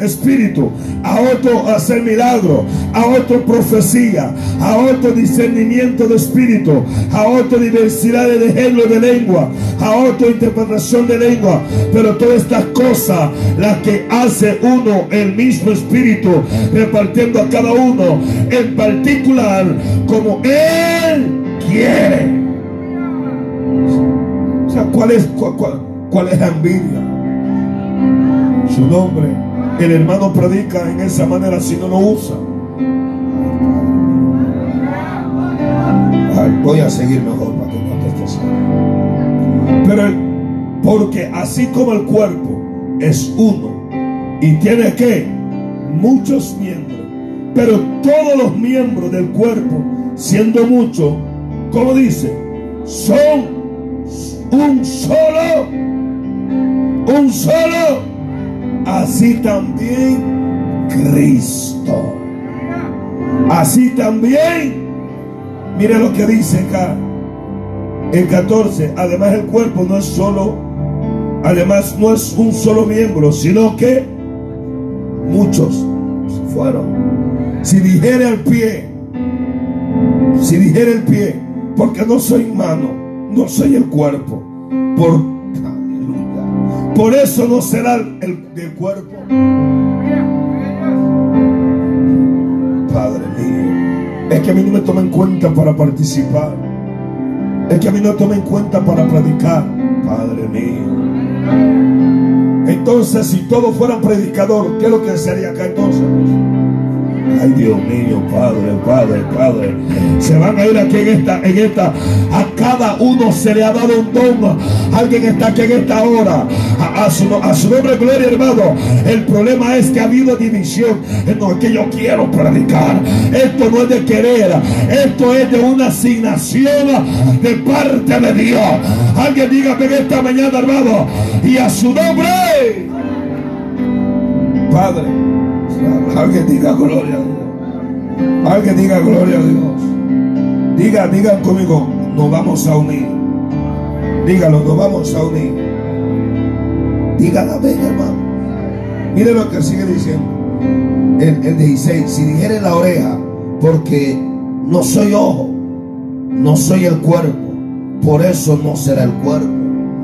espíritu, a otro hacer milagro, a otro profecía, a otro discernimiento de espíritu, a otro diversidad de género de lengua, a otra interpretación de lengua. Pero todas estas cosas, las que hace uno, el mismo espíritu, repartiendo a cada uno en particular como él quiere. O sea, ¿cuál es, cuál, es la envidia? Su nombre el hermano predica en esa manera si no lo usa. voy a seguir mejor para que no te estés. Pero porque así como el cuerpo es uno y tiene que muchos miembros, pero todos los miembros del cuerpo, siendo muchos, como dice, son un solo, un solo así también Cristo. Así también, mire lo que dice acá, en 14, además el cuerpo no es solo, además no es un solo miembro, sino que muchos fueron. Si dijera el pie, si dijera el pie, porque no soy mano, no soy el cuerpo, por por eso no será el del cuerpo. Padre mío, es que a mí no me tomen cuenta para participar. Es que a mí no me tomen cuenta para predicar. Padre mío. Entonces, si todos fueran predicador, ¿qué es lo que sería acá entonces? Ay, Dios mío, Padre, Padre, Padre. Se van a ir aquí en esta, en esta. A cada uno se le ha dado un don. Alguien está aquí en esta hora. A, su, nombre, gloria, hermano. El problema es que ha habido división. No es que yo quiero predicar. Esto no es de querer. Esto es de una asignación de parte de Dios. Alguien dígame en esta mañana, hermano. Y a su nombre. Padre. Alguien diga gloria a Dios. Alguien diga gloria a Dios. Diga, digan conmigo, nos vamos a unir. Dígalo, nos vamos a unir. Diga la vez, hermano. Mire lo que sigue diciendo. El, el 16. Si dijere la oreja, porque no soy ojo, no soy el cuerpo, por eso no será el cuerpo.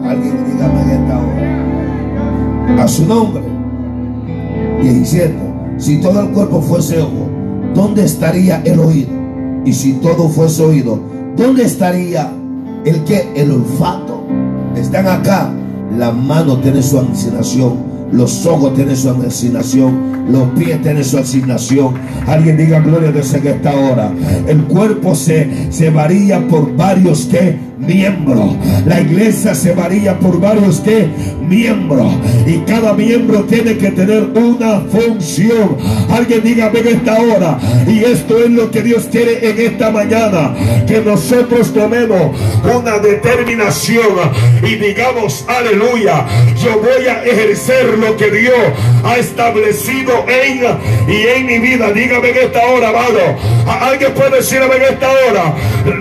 Alguien dígame en esta hora. A su nombre. 17. Si todo el cuerpo fuese ojo, ¿dónde estaría el oído? Y si todo fuese oído, ¿dónde estaría el que? El olfato. Están acá. La mano tiene su asignación. Los ojos tienen su asignación. Los pies tienen su asignación. Alguien diga gloria a Dios en esta hora. El cuerpo se, se varía por varios que miembro. La iglesia se varía por varios que miembros. Y cada miembro tiene que tener una función. Alguien diga en esta hora. Y esto es lo que Dios quiere en esta mañana. Que nosotros tomemos una determinación y digamos, aleluya, yo voy a ejercer lo que Dios ha establecido en y en mi vida. Dígame en esta hora, amado. Alguien puede decirme en esta hora.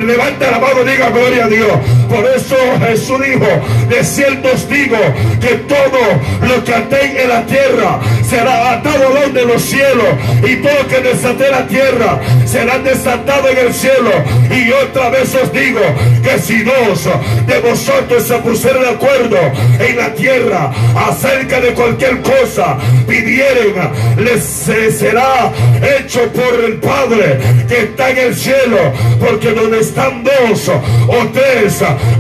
Levanta la mano, diga gloria a Dios. Por eso Jesús dijo, de cierto os digo que todo lo que atéis en la tierra será atado donde los cielos y todo lo que desate la tierra será desatado en el cielo. Y otra vez os digo que si dos de vosotros se pusieran de acuerdo en la tierra acerca de cualquier cosa pidieren, les será hecho por el Padre que está en el cielo. Porque donde están dos o tres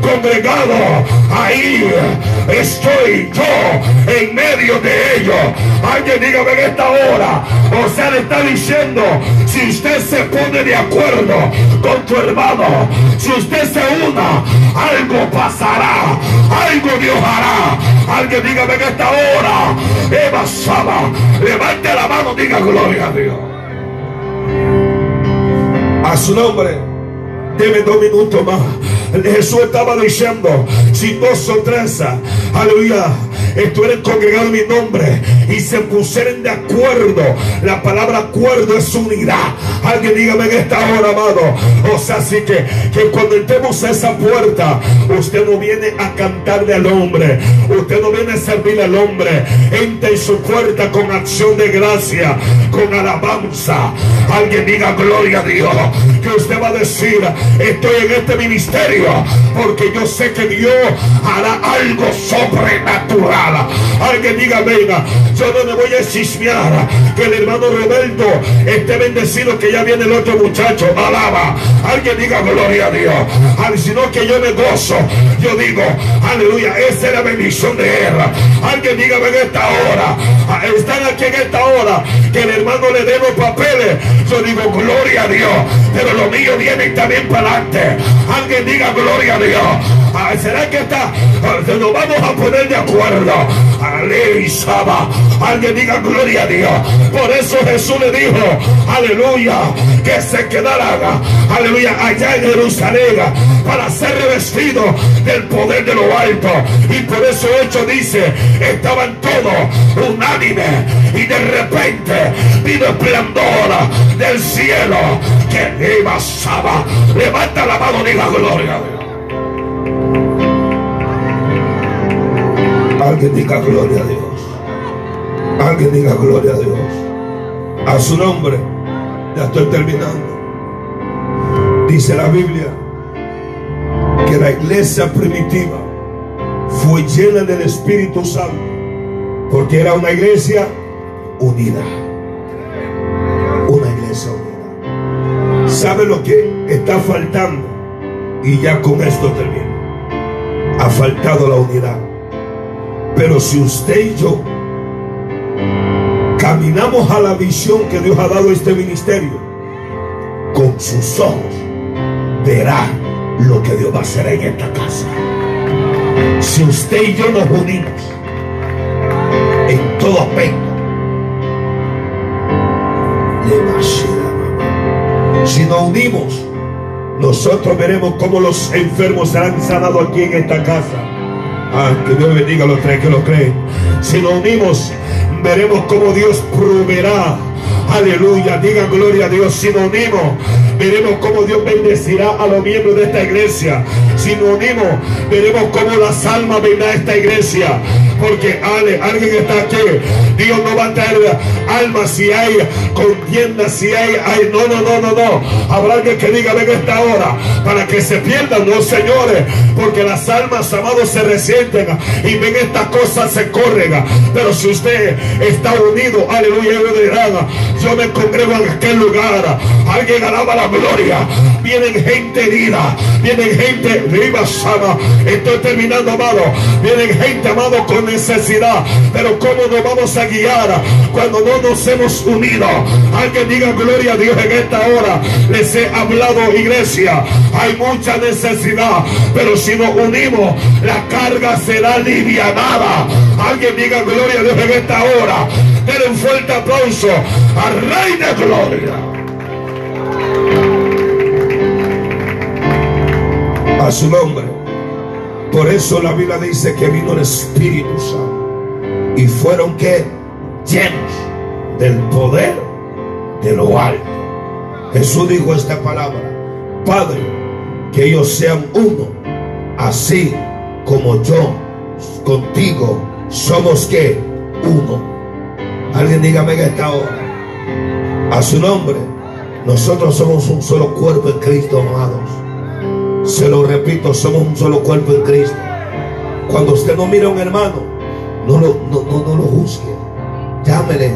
congregados, ahí estoy yo en medio de ellos. Alguien dígame en esta hora. O sea, le está diciendo, si usted se pone de acuerdo con tu hermano, si usted se una, algo pasará, algo Dios hará. Alguien dígame en esta hora, Eva Saba, levante la mano, diga gloria a Dios. A su nombre, debe dos minutos más. Jesús estaba diciendo, si dos o tres, aleluya, estuvieran congregados en mi nombre y se pusieran de acuerdo. La palabra acuerdo es unidad. Alguien dígame en esta hora, amado. O sea, así que, que cuando entremos a esa puerta, usted no viene a cantarle al hombre. Usted no viene a servir al hombre. Entra en su puerta con acción de gracia, con alabanza. Alguien diga gloria a Dios. Que usted va a decir, estoy en este ministerio porque yo sé que Dios hará algo sobrenatural. Alguien diga, venga, yo no me voy a chismear que el hermano Roberto esté bendecido que ya viene el otro muchacho. Alaba. Alguien diga gloria a Dios. Al sino que yo me gozo. Yo digo, aleluya, esa es la bendición de él. Alguien diga en esta hora. Ah, están aquí en esta hora. Que el hermano le dé los papeles. Yo digo, gloria a Dios. Pero lo mío viene también para adelante. Alguien diga gloria a Dios. Ah, ¿Será que está? Ah, nos vamos a poner de acuerdo. Aleluya. Alguien diga gloria a Dios. Por eso Jesús le dijo, aleluya, que se quedara, aleluya, allá en Jerusalén para ser revestido del poder de lo alto. Y por eso hecho dice, estaban todos unánimes y de repente vino esplendor del cielo que Saba. Levanta la mano, diga gloria a Dios. Alguien diga gloria a Dios. Alguien diga gloria a Dios. A su nombre. Ya estoy terminando. Dice la Biblia que la iglesia primitiva fue llena del Espíritu Santo. Porque era una iglesia unida. Una iglesia unida. ¿Sabe lo que está faltando? Y ya con esto termino. Ha faltado la unidad. Pero si usted y yo caminamos a la visión que Dios ha dado a este ministerio, con sus ojos verá lo que Dios va a hacer en esta casa. Si usted y yo nos unimos en todo aspecto, si nos unimos, nosotros veremos cómo los enfermos serán sanados aquí en esta casa. Ah, que Dios bendiga a los tres que lo creen. Si nos unimos, veremos cómo Dios proveerá. Aleluya, diga gloria a Dios. Si nos unimos, veremos cómo Dios bendecirá a los miembros de esta iglesia. Si nos unimos, veremos cómo las almas vendrán a esta iglesia. Porque ale, alguien está aquí. Dios no va a traer almas si hay contienda, si hay, hay. No, no, no, no, no. Habrá alguien que diga, ven esta hora. Para que se pierdan, no señores. Porque las almas, amados, se resienten. Y ven estas cosas, se corren. Pero si usted está unido, aleluya, yo yo me congrego en aquel lugar. Alguien alaba la gloria. Vienen gente herida. Vienen gente viva, sana. Estoy terminando, amado. Vienen gente, amado, con necesidad. Pero ¿cómo nos vamos a guiar cuando no nos hemos unido? Alguien diga gloria a Dios en esta hora. Les he hablado, iglesia. Hay mucha necesidad. Pero si nos unimos, la carga será alivianada. Alguien diga gloria a Dios en esta hora. Denle un fuerte aplauso al Rey de Gloria. A su nombre. Por eso la Biblia dice que vino el Espíritu Santo. Y fueron que llenos del poder de lo alto. Jesús dijo esta palabra. Padre, que ellos sean uno así como yo contigo somos que uno. Alguien dígame que esta hora. A su nombre. Nosotros somos un solo cuerpo en Cristo, amados. Se lo repito, somos un solo cuerpo en Cristo. Cuando usted no mira a un hermano, no lo, no, no, lo juzgue. Llámele.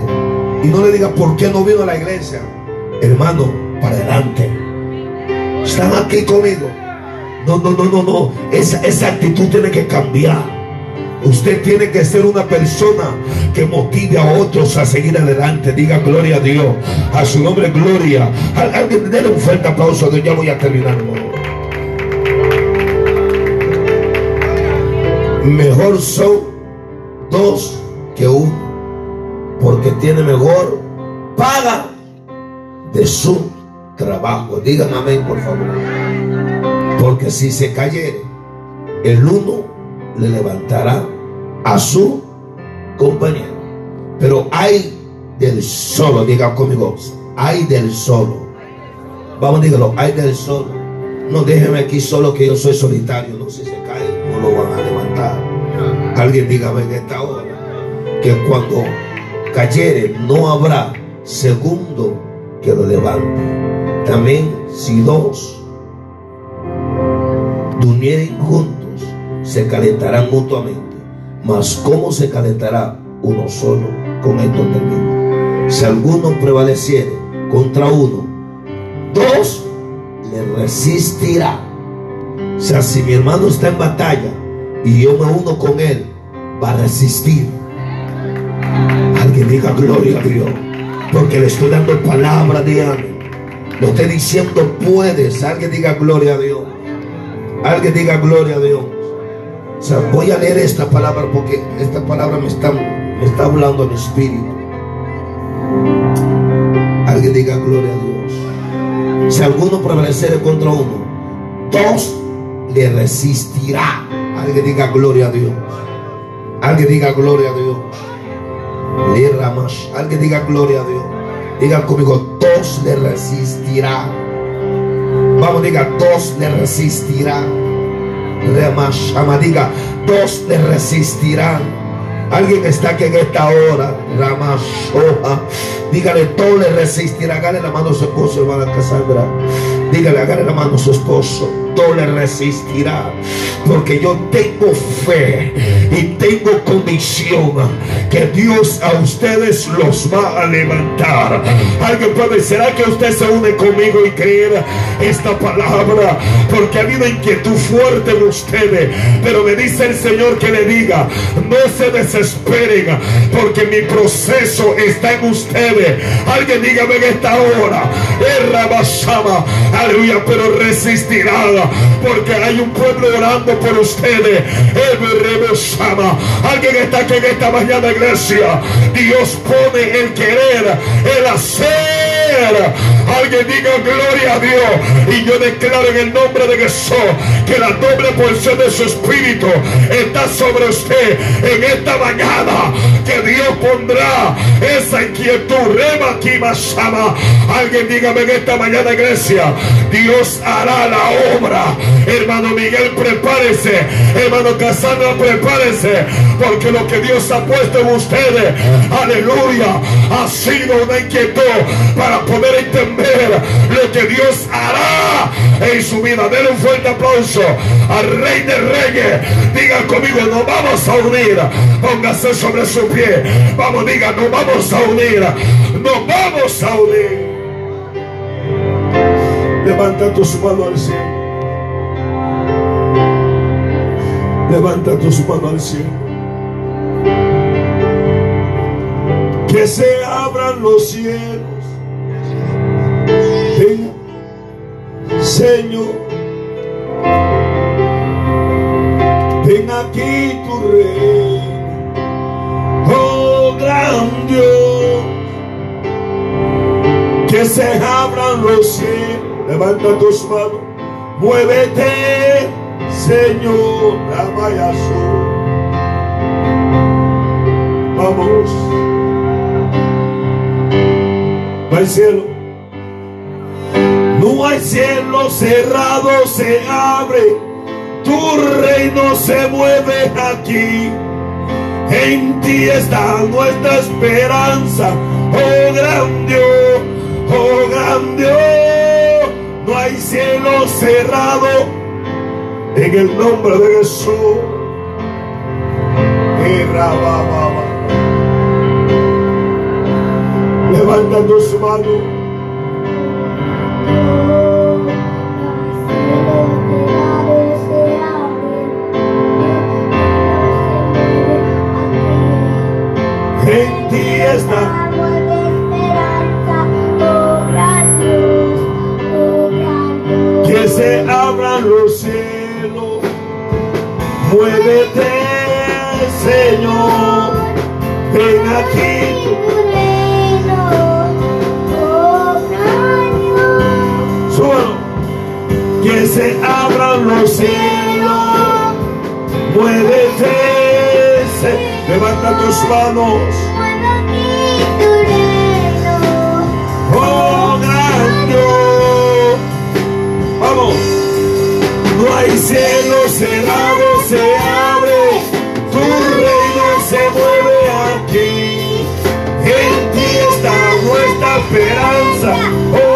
Y no le diga por qué no vino a la iglesia. Hermano, para adelante. Están aquí conmigo. No, no, no, no, no. Esa, esa actitud tiene que cambiar. Usted tiene que ser una persona que motive a otros a seguir adelante. Diga gloria a Dios. A su nombre, gloria. Alguien déle un fuerte aplauso. Ya voy a terminar. Mejor son dos que uno. Porque tiene mejor paga de su trabajo. Digan amén, por favor. Porque si se cayere, el uno le levantará a su compañero. Pero hay del solo, diga conmigo, hay del solo. Vamos, dígalo, hay del solo. No déjeme aquí solo que yo soy solitario. No, si se cae, no lo van a levantar. Alguien dígame en esta hora que cuando cayere no habrá segundo que lo levante. También si dos durmieren juntos, se calentarán mutuamente. Mas ¿cómo se calentará uno solo? Con esto termino. Si alguno prevaleciere contra uno, dos le resistirá. O sea, si mi hermano está en batalla y yo me uno con él, va a resistir. Alguien diga gloria a Dios. Porque le estoy dando palabra de ánimo. Lo estoy diciendo puedes. Alguien diga gloria a Dios. Alguien diga gloria a Dios. Voy a leer esta palabra porque esta palabra me está, me está hablando en espíritu. Alguien diga gloria a Dios. Si alguno prevaleciere contra uno, dos le resistirá. Alguien diga gloria a Dios. Alguien diga gloria a Dios. Alguien diga gloria a Dios. Diga conmigo, dos le resistirá. Vamos, diga, dos le resistirá. Diga, dos le resistirán. Alguien está aquí en esta hora. Ramashoha. Dígale, dos le resistirán. Hágale la mano a su esposo, hermana Casandra. Dígale, agarre la mano a su esposo. Todo le resistirá. Porque yo tengo fe y tengo convicción que Dios a ustedes los va a levantar. Alguien puede, ¿será que usted se une conmigo y creer esta palabra? Porque ha habido inquietud fuerte en ustedes. Pero me dice el Señor que le diga, no se desesperen porque mi proceso está en ustedes. Alguien dígame en esta hora, aleluya, pero resistirá porque hay un pueblo orando por ustedes. Alguien está aquí en esta mañana, iglesia. Dios pone el querer, el hacer. Alguien diga gloria a Dios. Y yo declaro en el nombre de Jesús que la doble porción de su espíritu está sobre usted en esta mañana. Que Dios pondrá esa inquietud. Rema Alguien dígame en esta mañana, iglesia. Dios hará la obra. Hermano Miguel, prepárese. Hermano Casandra, prepárese. Porque lo que Dios ha puesto en ustedes, aleluya, ha sido una inquietud para poder entender lo que Dios hará en su vida. Denle un fuerte aplauso al Rey de Reyes. Diga conmigo, nos vamos a unir. Póngase sobre su pie. Vamos, diga, nos vamos a unir. Nos vamos a unir. Levanta tus manos al cielo. Levanta tus manos al cielo. Que se abran los cielos. Señor. Ven aquí tu rey. Oh gran Dios. Que se abran los cielos. Levanta tus manos. Muévete, Señor. Amayasu. Vamos. Va cielo. No hay cielo cerrado, se abre. Tu reino se mueve aquí. En ti está nuestra esperanza. Oh gran Dios, oh gran Dios. No hay cielo cerrado. En el nombre de Jesús. Levanta tus manos. Que se abran los cielos. Muévete, Señor. Ven aquí. Que se abran los cielos. Muévete. Levanta tus manos. Hay cielo cerrado, se abre. Tu reino se mueve aquí. En ti está nuestra esperanza.